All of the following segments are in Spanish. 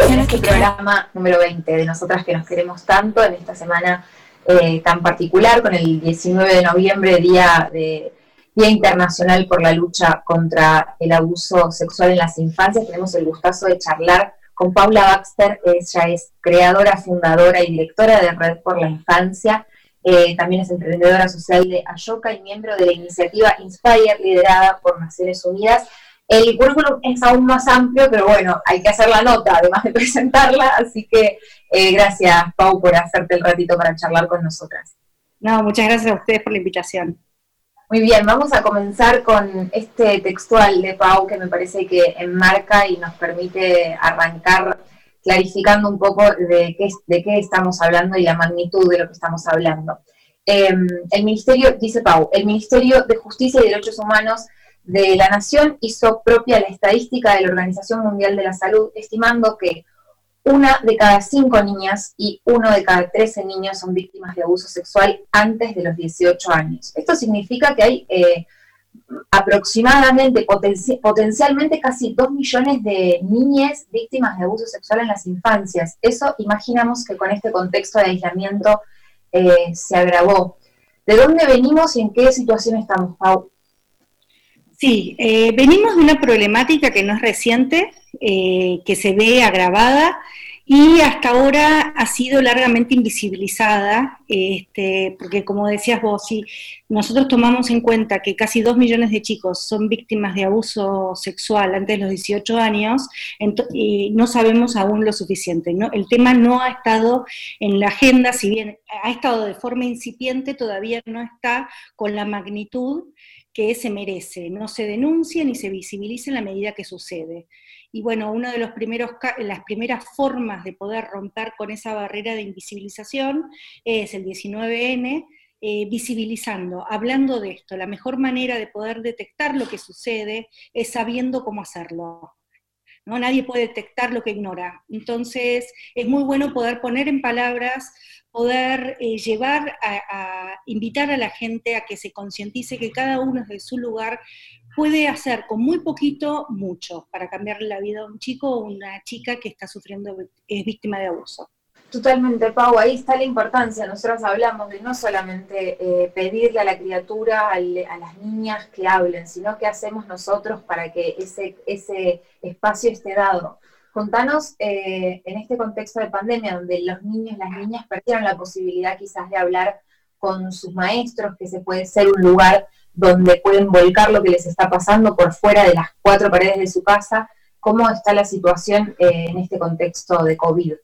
en este programa número 20 de Nosotras que nos queremos tanto, en esta semana eh, tan particular, con el 19 de noviembre, Día, de, Día Internacional por la Lucha contra el Abuso Sexual en las Infancias. Tenemos el gustazo de charlar con Paula Baxter, ella es creadora, fundadora y directora de Red por la Infancia. Eh, también es emprendedora social de Ayoka y miembro de la iniciativa Inspire, liderada por Naciones Unidas. El currículum es aún más amplio, pero bueno, hay que hacer la nota, además de presentarla, así que eh, gracias, Pau, por hacerte el ratito para charlar con nosotras. No, muchas gracias a ustedes por la invitación. Muy bien, vamos a comenzar con este textual de Pau que me parece que enmarca y nos permite arrancar clarificando un poco de qué, de qué estamos hablando y la magnitud de lo que estamos hablando. Em, el Ministerio, dice Pau, el Ministerio de Justicia y Derechos Humanos de la Nación hizo propia la estadística de la Organización Mundial de la Salud, estimando que una de cada cinco niñas y uno de cada trece niños son víctimas de abuso sexual antes de los 18 años. Esto significa que hay eh, aproximadamente, potencialmente casi dos millones de niñas víctimas de abuso sexual en las infancias. Eso imaginamos que con este contexto de aislamiento eh, se agravó. ¿De dónde venimos y en qué situación estamos, Pau? Sí, eh, venimos de una problemática que no es reciente, eh, que se ve agravada y hasta ahora ha sido largamente invisibilizada, este, porque como decías vos, si nosotros tomamos en cuenta que casi dos millones de chicos son víctimas de abuso sexual antes de los 18 años, y no sabemos aún lo suficiente. El tema no ha estado en la agenda, si bien ha estado de forma incipiente, todavía no está con la magnitud que se merece, no se denuncia ni se visibiliza en la medida que sucede. Y bueno, una de los primeros, las primeras formas de poder romper con esa barrera de invisibilización es el 19N, eh, visibilizando, hablando de esto. La mejor manera de poder detectar lo que sucede es sabiendo cómo hacerlo. ¿No? Nadie puede detectar lo que ignora. Entonces, es muy bueno poder poner en palabras poder eh, llevar a, invitar a la gente a que se concientice que cada uno desde su lugar puede hacer con muy poquito mucho para cambiarle la vida a un chico o una chica que está sufriendo, es víctima de abuso. Totalmente, Pau, ahí está la importancia. Nosotros hablamos de no solamente eh, pedirle a la criatura, a las niñas que hablen, sino qué hacemos nosotros para que ese, espacio esté dado. Contanos, eh, en este contexto de pandemia, donde los niños las niñas perdieron la posibilidad quizás de hablar con sus maestros, que se puede ser un lugar donde pueden volcar lo que les está pasando por fuera de las cuatro paredes de su casa, ¿cómo está la situación eh, en este contexto de COVID?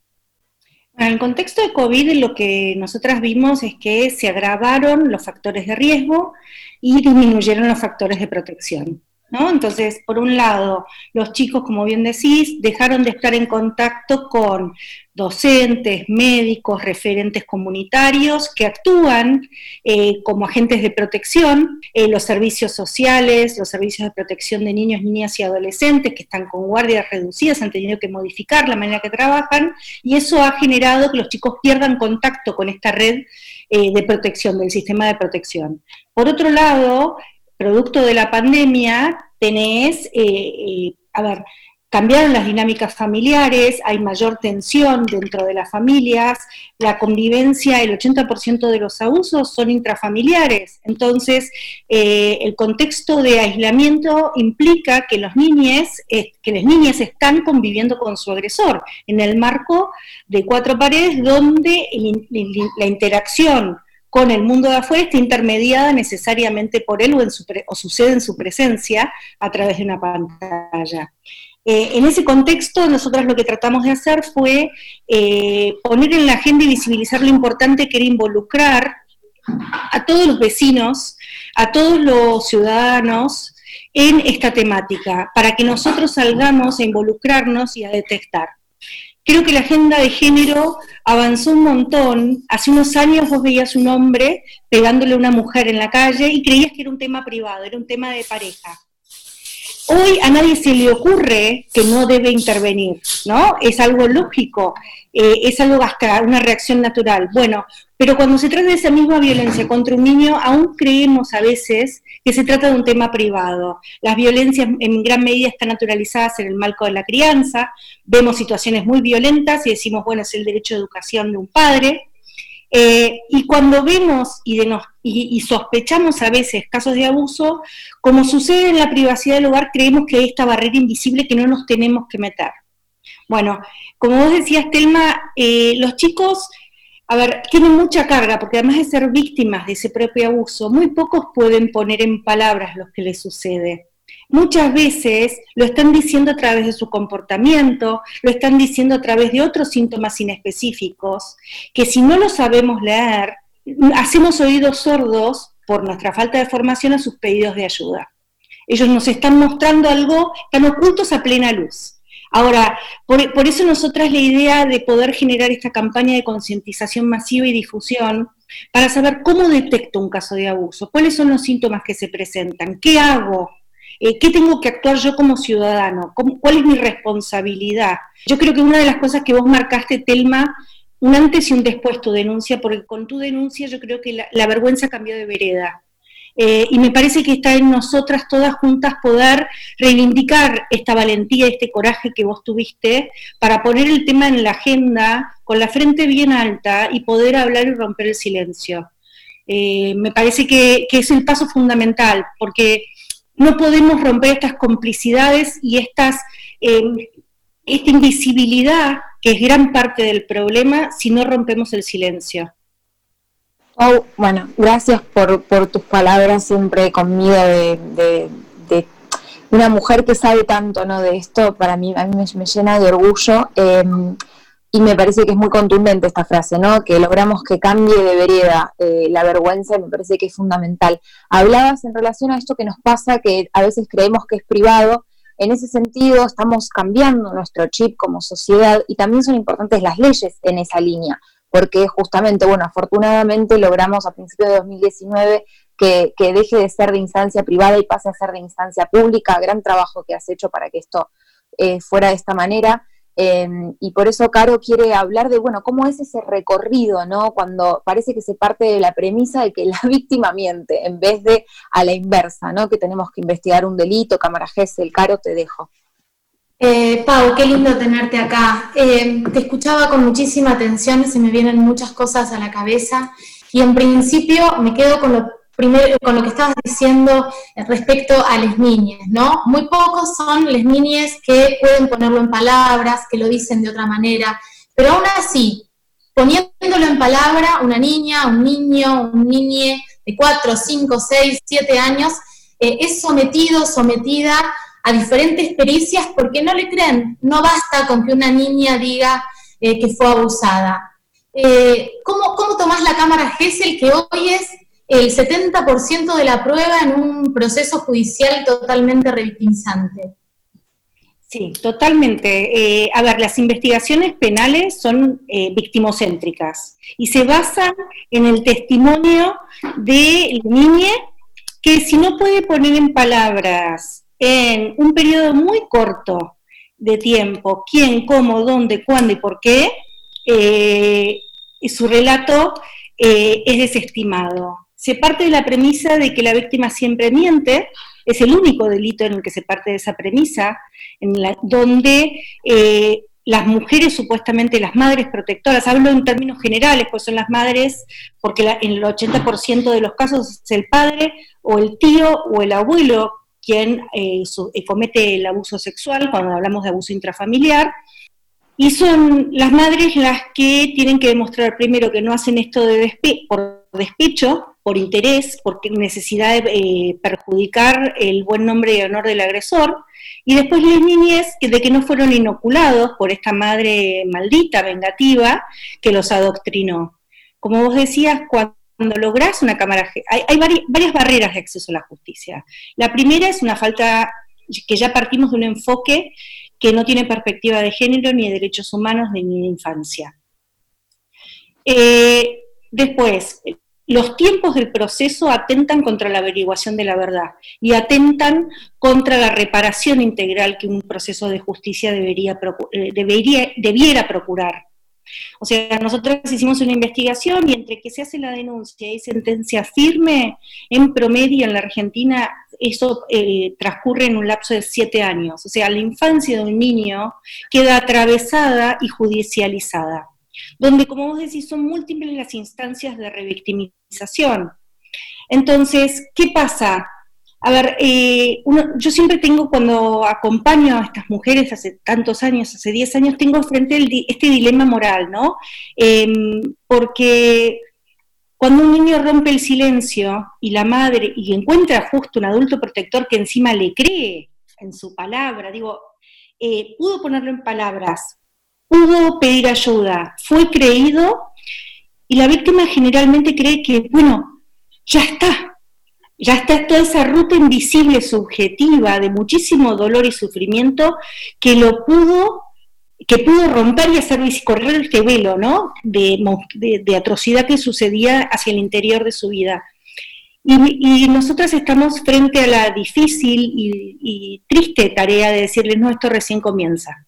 En el contexto de COVID lo que nosotras vimos es que se agravaron los factores de riesgo y disminuyeron los factores de protección. Entonces, por un lado, los chicos, como bien decís, dejaron de estar en contacto con docentes, médicos, referentes comunitarios que actúan eh, como agentes de protección, eh, los servicios sociales, los servicios de protección de niños, niñas y adolescentes que están con guardias reducidas, han tenido que modificar la manera que trabajan y eso ha generado que los chicos pierdan contacto con esta red eh, de protección, del sistema de protección. Por otro lado, producto de la pandemia, tenés, eh, eh, a ver, cambiaron las dinámicas familiares, hay mayor tensión dentro de las familias, la convivencia, el 80% de los abusos son intrafamiliares. Entonces, eh, el contexto de aislamiento implica que los niñes, que las niñas están conviviendo con su agresor en el marco de cuatro paredes donde la interacción con el mundo de afuera está intermediada necesariamente por él o, sucede en su presencia a través de una pantalla. Eh, en ese contexto, nosotros lo que tratamos de hacer fue eh, poner en la agenda y visibilizar lo importante que era involucrar a todos los vecinos, a todos los ciudadanos en esta temática, para que nosotros salgamos a involucrarnos y a detectar. Creo que la agenda de género avanzó un montón. Hace unos años vos veías un hombre pegándole a una mujer en la calle y creías que era un tema privado, era un tema de pareja. Hoy a nadie se le ocurre que no debe intervenir, ¿no? Es algo lógico, eh, es algo hasta una reacción natural. Bueno, pero cuando se trata de esa misma violencia contra un niño, aún creemos a veces que se trata de un tema privado. Las violencias en gran medida están naturalizadas en el marco de la crianza, vemos situaciones muy violentas y decimos, bueno, es el derecho de educación de un padre, eh, y cuando vemos y, y, sospechamos a veces casos de abuso, como sucede en la privacidad del hogar, creemos que hay esta barrera invisible que no nos tenemos que meter. Bueno, como vos decías, Telma, eh, los chicos, a ver, tienen mucha carga, porque además de ser víctimas de ese propio abuso, muy pocos pueden poner en palabras lo que les sucede muchas veces lo están diciendo a través de su comportamiento, lo están diciendo a través de otros síntomas inespecíficos, que si no lo sabemos leer, hacemos oídos sordos por nuestra falta de formación a sus pedidos de ayuda. Ellos nos están mostrando algo, están ocultos a plena luz. Ahora, por, por eso nosotras la idea de poder generar esta campaña de concientización masiva y difusión para saber cómo detecto un caso de abuso, cuáles son los síntomas que se presentan, qué hago, eh, ¿Qué tengo que actuar yo como ciudadano? ¿Cuál es mi responsabilidad? Yo creo que una de las cosas que vos marcaste, Telma, un antes y un después tu denuncia, porque con tu denuncia yo creo que la, vergüenza cambió de vereda. Eh, y me parece que está en nosotras todas juntas poder reivindicar esta valentía, este coraje que vos tuviste para poner el tema en la agenda con la frente bien alta y poder hablar y romper el silencio. Eh, me parece que, que, es el paso fundamental, porque no podemos romper estas complicidades y estas, em, esta invisibilidad, que es gran parte del problema, si no rompemos el silencio. Bueno, gracias por, tus palabras siempre conmigo de, una mujer que sabe tanto ¿no? de esto, para mí, a mí me, llena de orgullo. Em, y me parece que es muy contundente esta frase, ¿no? Que logramos que cambie de vereda eh, la vergüenza, me parece que es fundamental. Hablabas en relación a esto que nos pasa, que a veces creemos que es privado. En ese sentido, estamos cambiando nuestro chip como sociedad y también son importantes las leyes en esa línea, porque justamente, bueno, afortunadamente logramos a principios de 2019 que, que deje de ser de instancia privada y pase a ser de instancia pública. Gran trabajo que has hecho para que esto eh, fuera de esta manera. Em, y por eso Caro quiere hablar de, bueno, cómo es ese recorrido, ¿no? Cuando parece que se parte de la premisa de que la víctima miente, en vez de a la inversa, ¿no? Que tenemos que investigar un delito, cámara el Caro, te dejo. Eh, Pau, qué lindo tenerte acá. Em, te escuchaba con muchísima atención, se me vienen muchas cosas a la cabeza y en principio me quedo con lo primero con lo que estabas diciendo respecto a las niñas, ¿no? Muy pocos son las niñas que pueden ponerlo en palabras, que lo dicen de otra manera, pero aún así, poniéndolo en palabra, una niña, un niño, un niñe de 4, 5, 6, 7 años, eh, es sometido, sometida a diferentes pericias porque no le creen. No basta con que una niña diga eh, que fue abusada. Eh, ¿cómo, ¿Cómo tomás la cámara Gesell que hoy es el 70% de la prueba en un proceso judicial totalmente revictimizante. Sí, totalmente. Eh, a ver, las investigaciones penales son eh, victimocéntricas y se basan en el testimonio de la niña que si no puede poner en palabras en un periodo muy corto de tiempo quién, cómo, dónde, cuándo y por qué, eh, su relato es desestimado se parte de la premisa de que la víctima siempre miente, es el único delito en el que se parte de esa premisa, en la, donde eh, las mujeres, supuestamente las madres protectoras, hablo en términos generales, pues son las madres, porque en el 80% de los casos es el padre o el tío o el abuelo quien eh, eh, comete el abuso sexual, cuando hablamos de abuso intrafamiliar, y son las madres las que tienen que demostrar primero que no hacen esto de por despecho, por interés, por necesidad de eh, perjudicar el buen nombre y honor del agresor, y después las niñez de que no fueron inoculados por esta madre maldita, vengativa, que los adoctrinó. Como vos decías, cuando lográs una cámara, hay, hay varias barreras de acceso a la justicia. La primera es una falta, que ya partimos de un enfoque que no tiene perspectiva de género, ni de derechos humanos, ni de infancia. Eh, después, los tiempos del proceso atentan contra la averiguación de la verdad y atentan contra la reparación integral que un proceso de justicia debería, eh, debería debiera procurar. O sea, nosotros hicimos una investigación y entre que se hace la denuncia y sentencia firme, en promedio en la Argentina eso eh, transcurre en un lapso de siete años. O sea, la infancia de un niño queda atravesada y judicializada donde, como vos decís, son múltiples las instancias de revictimización. Entonces, ¿qué pasa? A ver, eh, yo siempre tengo, cuando acompaño a estas mujeres hace tantos años, hace 10 años, tengo frente este dilema moral, ¿no? Em, porque cuando un niño rompe el silencio y la madre, y encuentra justo un adulto protector que encima le cree en su palabra, digo, eh, pudo ponerlo en palabras, pudo pedir ayuda, fue creído y la víctima generalmente cree que, bueno, ya está, ya está toda esa ruta invisible, subjetiva, de muchísimo dolor y sufrimiento, que lo pudo, que pudo romper y hacer correr este velo, ¿no? De, atrocidad que sucedía hacia el interior de su vida. Y, nosotras estamos frente a la difícil y, y triste tarea de decirles, no, esto recién comienza.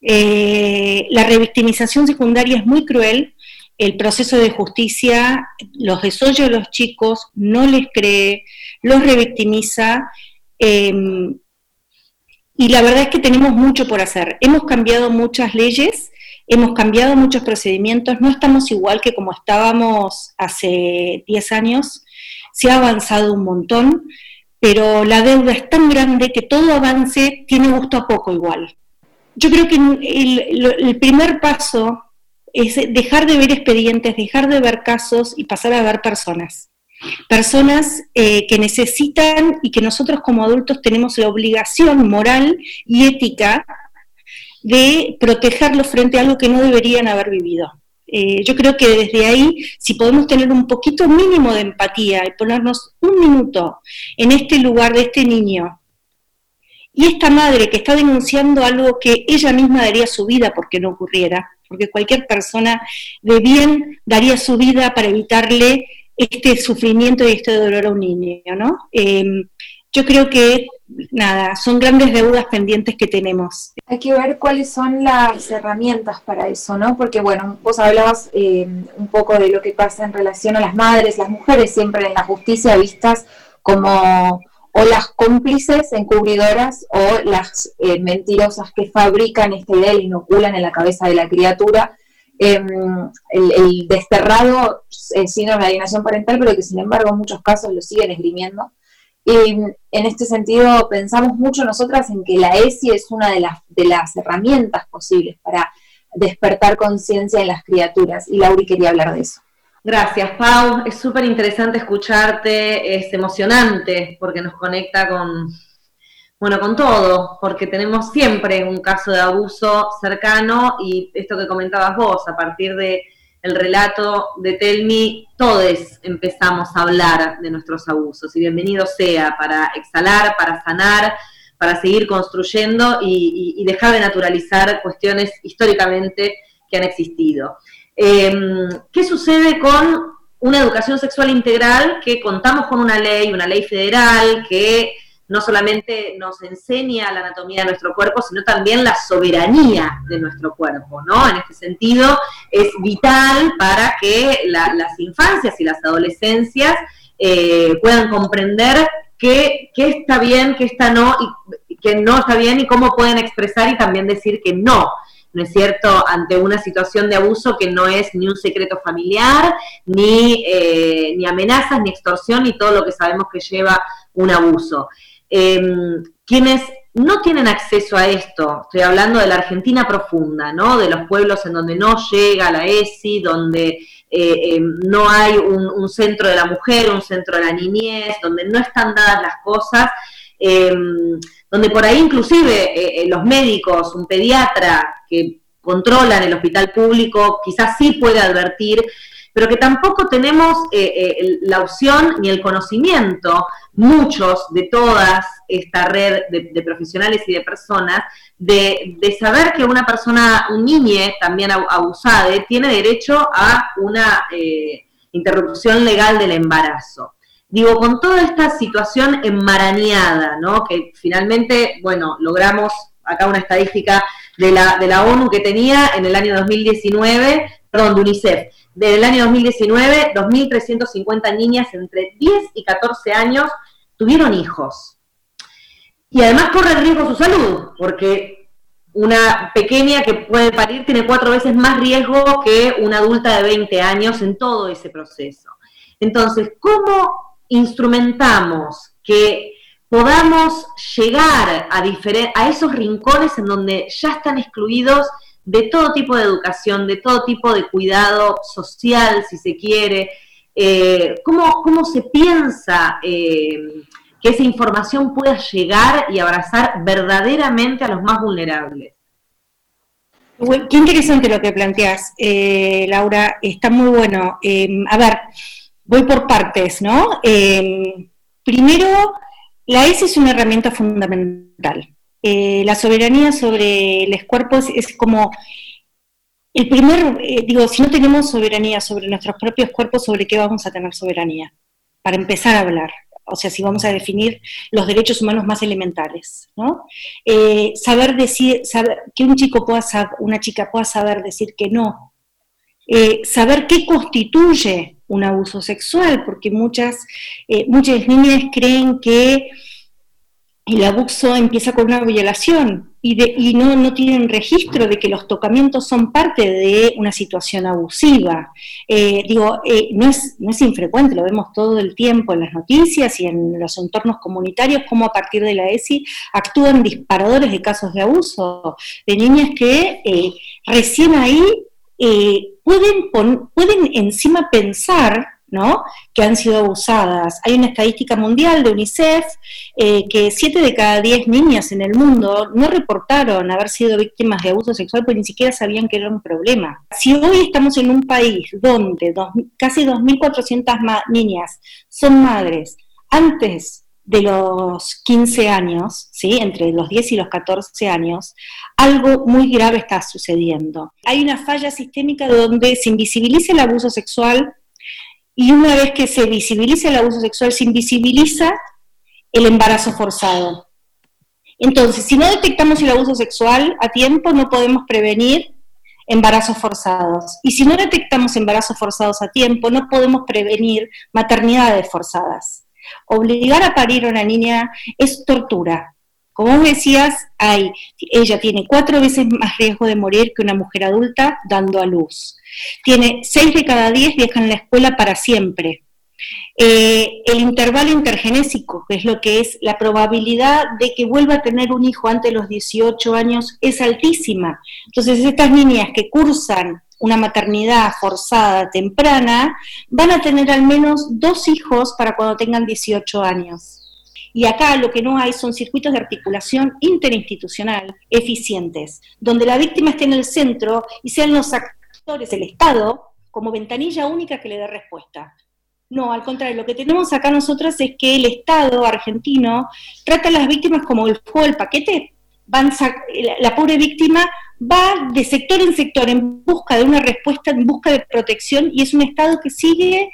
Eh, la revictimización secundaria es muy cruel, el proceso de justicia los desolla a los chicos, no les cree, los revictimiza. Em, y la verdad es que tenemos mucho por hacer. Hemos cambiado muchas leyes, hemos cambiado muchos procedimientos, no estamos igual que como estábamos hace 10 años, se ha avanzado un montón, pero la deuda es tan grande que todo avance tiene gusto a poco igual yo creo que el, primer paso es dejar de ver expedientes, dejar de ver casos y pasar a ver personas. Personas eh, que necesitan y que nosotros como adultos tenemos la obligación moral y ética de protegerlos frente a algo que no deberían haber vivido. Eh, yo creo que desde ahí, si podemos tener un poquito mínimo de empatía y ponernos un minuto en este lugar de este niño y esta madre que está denunciando algo que ella misma daría su vida porque no ocurriera, porque cualquier persona de bien daría su vida para evitarle este sufrimiento y este dolor a un niño, ¿no? Em, yo creo que, nada, son grandes deudas pendientes que tenemos. Hay que ver cuáles son las herramientas para eso, ¿no? Porque, bueno, vos hablabas em, un poco de lo que pasa en relación a las madres, las mujeres siempre en la justicia vistas como o las cómplices encubridoras o las eh, mentirosas que fabrican esta idea y inoculan en la cabeza de la criatura em, el, desterrado eh, síndrome de alienación parental, pero que sin embargo en muchos casos lo siguen esgrimiendo. Y en este sentido pensamos mucho nosotras en que la ESI es una de las, de las herramientas posibles para despertar conciencia en las criaturas. Y Lauri quería hablar de eso. Gracias, Pau. Es súper interesante escucharte, es emocionante porque nos conecta con, bueno, con todo, porque tenemos siempre un caso de abuso cercano y esto que comentabas vos, a partir de el relato de Telmi, todos empezamos a hablar de nuestros abusos y bienvenido sea para exhalar, para sanar, para seguir construyendo y dejar de naturalizar cuestiones históricamente que han existido. Em, ¿Qué sucede con una educación sexual integral que contamos con una ley, una ley federal que no solamente nos enseña la anatomía de nuestro cuerpo, sino también la soberanía de nuestro cuerpo, ¿no? En este sentido, es vital para que las infancias y las adolescencias eh, puedan comprender qué, está bien, qué está no, y qué no está bien y cómo pueden expresar y también decir que no. ¿No es cierto?, ante una situación de abuso que no es ni un secreto familiar, ni, eh, ni amenazas, ni extorsión, ni todo lo que sabemos que lleva un abuso. Em, quienes no tienen acceso a esto, estoy hablando de la Argentina profunda, ¿no? De los pueblos en donde no llega la ESI, donde eh, em, no hay un, centro de la mujer, un centro de la niñez, donde no están dadas las cosas, em, donde por ahí inclusive eh, los médicos, un pediatra que controlan el hospital público, quizás sí puede advertir, pero que tampoco tenemos eh, eh, la opción ni el conocimiento, muchos de toda esta red de, profesionales y de personas, de, saber que una persona, un niño también abusada, tiene derecho a una interrupción legal del embarazo. Digo, con toda esta situación enmarañada, ¿no? Que finalmente, bueno, logramos acá una estadística de la, de la ONU que tenía en el año 2019, perdón, de UNICEF, del año 2019, 2.350 niñas entre 10 y 14 años tuvieron hijos. Y además corre riesgo su salud, porque una pequeña que puede parir tiene cuatro veces más riesgo que una adulta de 20 años en todo ese proceso. Entonces, ¿cómo instrumentamos que podamos llegar a, esos rincones en donde ya están excluidos de todo tipo de educación, de todo tipo de cuidado social, si se quiere. Eh, ¿cómo, se piensa eh, que esa información pueda llegar y abrazar verdaderamente a los más vulnerables? qué interesante lo que planteas, eh, Laura, está muy bueno. a ver, voy por partes, ¿no? primero, la ESI es una herramienta fundamental. Eh, la soberanía sobre los cuerpos es como el primer, eh, digo, si no tenemos soberanía sobre nuestros propios cuerpos, ¿sobre qué vamos a tener soberanía? Para empezar a hablar. O sea, si vamos a definir los derechos humanos más elementales, ¿no? Eh, saber decir, saber, que un chico pueda saber, una chica pueda saber decir que no. saber qué constituye un abuso sexual, porque muchas, muchas niñas creen que el abuso empieza con una violación y, no, tienen registro de que los tocamientos son parte de una situación abusiva. Eh, digo, eh, no, es, no es infrecuente, lo vemos todo el tiempo en las noticias y en los entornos comunitarios, como a partir de la ESI actúan disparadores de casos de abuso, de niñas que eh, recién ahí pueden, pueden encima pensar ¿no? que han sido abusadas. Hay una estadística mundial de UNICEF eh, que 7 de cada 10 niñas en el mundo no reportaron haber sido víctimas de abuso sexual porque ni siquiera sabían que era un problema. Si hoy estamos en un país donde casi 2.400 niñas son madres antes de los 15 años, ¿sí? entre los 10 y los 14 años, algo muy grave está sucediendo. Hay una falla sistémica donde se invisibiliza el abuso sexual y una vez que se visibiliza el abuso sexual, se invisibiliza el embarazo forzado. Entonces, si no detectamos el abuso sexual a tiempo, no podemos prevenir embarazos forzados. Y si no detectamos embarazos forzados a tiempo, no podemos prevenir maternidades forzadas. Obligar a parir a una niña es tortura. Como decías, hay, ella tiene cuatro veces más riesgo de morir que una mujer adulta dando a luz. Tiene 6 de cada 10 dejan la escuela para siempre. Eh, el intervalo intergenésico, que es lo que es la probabilidad de que vuelva a tener un hijo antes de los 18 años, es altísima. Entonces, estas niñas que cursan una maternidad forzada temprana van a tener al menos dos hijos para cuando tengan 18 años. Y acá lo que no hay son circuitos de articulación interinstitucional eficientes, donde la víctima esté en el centro y sean los actores el Estado, como ventanilla única que le dé respuesta. No, al contrario, lo que tenemos acá nosotros es que el Estado argentino trata a las víctimas como el juego del paquete. Van la pobre víctima va de sector en sector en busca de una respuesta, en busca de protección, y es un Estado que sigue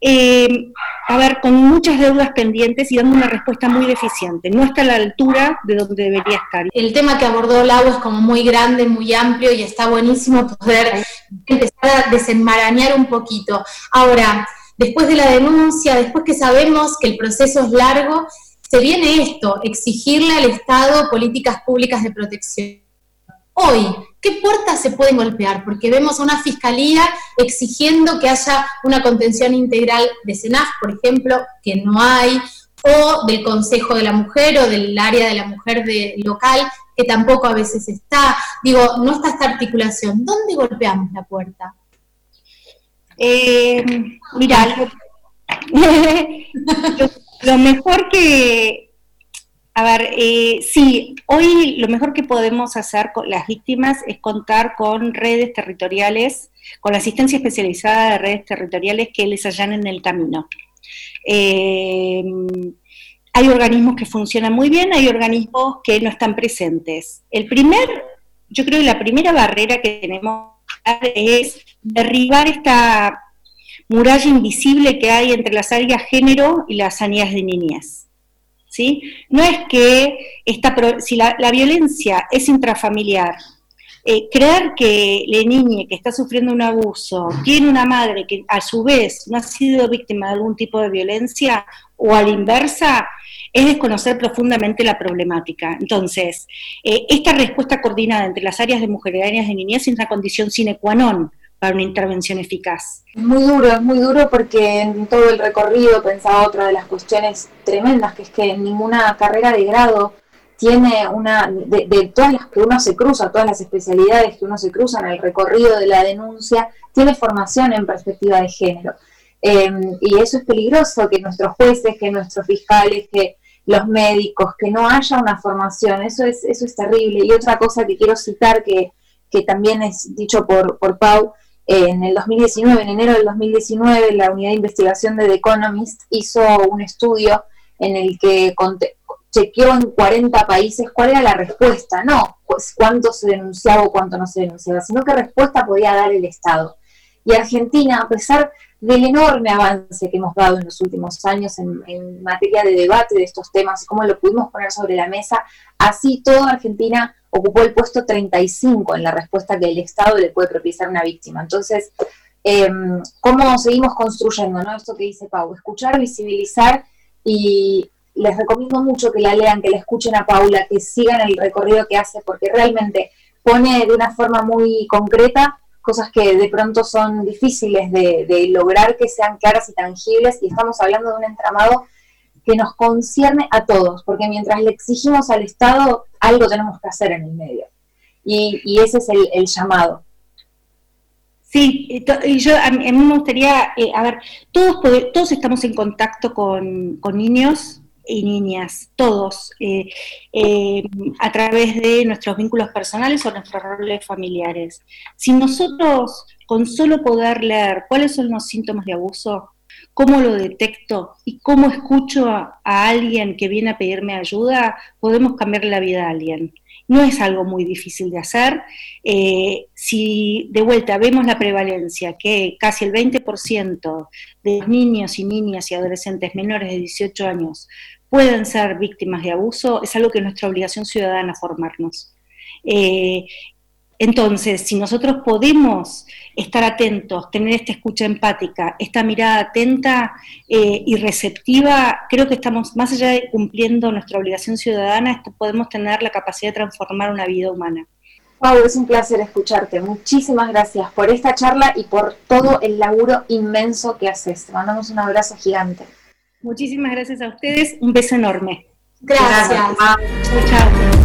eh, a ver, con muchas deudas pendientes y dando una respuesta muy deficiente. No está a la altura de donde debería estar. El tema que abordó Lau es como muy grande, muy amplio y está buenísimo poder empezar a desenmarañar un poquito. Ahora, después de la denuncia, después que sabemos que el proceso es largo, se viene esto, exigirle al Estado políticas públicas de protección hoy, ¿qué puertas se pueden golpear? Porque vemos a una fiscalía exigiendo que haya una contención integral de SENAF, por ejemplo, que no hay, o del Consejo de la Mujer o del área de la mujer de, local, que tampoco a veces está. Digo, no está esta articulación. ¿Dónde golpeamos la puerta? Eh, mira, lo mejor que, a ver, eh, sí, hoy lo mejor que podemos hacer con las víctimas es contar con redes territoriales, con la asistencia especializada de redes territoriales que les allanen el camino. Eh, hay organismos que funcionan muy bien, hay organismos que no están presentes. El primer, yo creo que la primera barrera que tenemos es derribar esta muralla invisible que hay entre las áreas género y las sanidades de niñez. ¿Sí? No es que esta, si la, violencia es intrafamiliar, eh, creer que la niña que está sufriendo un abuso tiene una madre que a su vez no ha sido víctima de algún tipo de violencia o a la inversa, es desconocer profundamente la problemática. Entonces, eh, esta respuesta coordinada entre las áreas de mujeres y áreas de niñez es una condición sine qua non para una intervención eficaz. Es muy duro, es muy duro porque en todo el recorrido pensaba otra de las cuestiones tremendas, que es que ninguna carrera de grado tiene una, de, todas las que uno se cruza, todas las especialidades que uno se cruza en el recorrido de la denuncia, tiene formación en perspectiva de género. Em, y eso es peligroso, que nuestros jueces, que nuestros fiscales, que los médicos, que no haya una formación, eso es, eso es terrible. Y otra cosa que quiero citar, que, que también es dicho por, por Pau, en el 2019, en enero del 2019, la unidad de investigación de The Economist hizo un estudio en el que chequeó en 40 países cuál era la respuesta, no pues cuánto se denunciaba o cuánto no se denunciaba, sino qué respuesta podía dar el Estado. Y Argentina, a pesar del enorme avance que hemos dado en los últimos años en, materia de debate de estos temas, cómo lo pudimos poner sobre la mesa, así toda Argentina ocupó el puesto 35 en la respuesta que el Estado le puede propiciar a una víctima. Entonces, em, ¿cómo seguimos construyendo? ¿no? Esto que dice Pau, escuchar, visibilizar y les recomiendo mucho que la lean, que la escuchen a Paula, que sigan el recorrido que hace, porque realmente pone de una forma muy concreta cosas que de pronto son difíciles de, de lograr que sean claras y tangibles, y estamos hablando de un entramado que nos concierne a todos, porque mientras le exigimos al Estado, algo tenemos que hacer en el medio. Y, ese es el, llamado. Sí, y yo a mí, me gustaría, eh, a ver, todos, todos estamos en contacto con, niños y niñas, todos, eh, eh, a través de nuestros vínculos personales o nuestros roles familiares. Si nosotros con solo poder leer cuáles son los síntomas de abuso, cómo lo detecto y cómo escucho a, alguien que viene a pedirme ayuda, podemos cambiar la vida a alguien. No es algo muy difícil de hacer. Eh, si de vuelta vemos la prevalencia, que casi el 20% de niños y niñas y adolescentes menores de 18 años pueden ser víctimas de abuso, es algo que es nuestra obligación ciudadana formarnos. Eh, entonces, si nosotros podemos estar atentos, tener esta escucha empática, esta mirada atenta eh, y receptiva, creo que estamos, más allá de cumpliendo nuestra obligación ciudadana, podemos tener la capacidad de transformar una vida humana. Pau, es un placer escucharte. Muchísimas gracias por esta charla y por todo el laburo inmenso que haces. Te mandamos un abrazo gigante. Muchísimas gracias a ustedes. Un beso enorme. Gracias. Chao.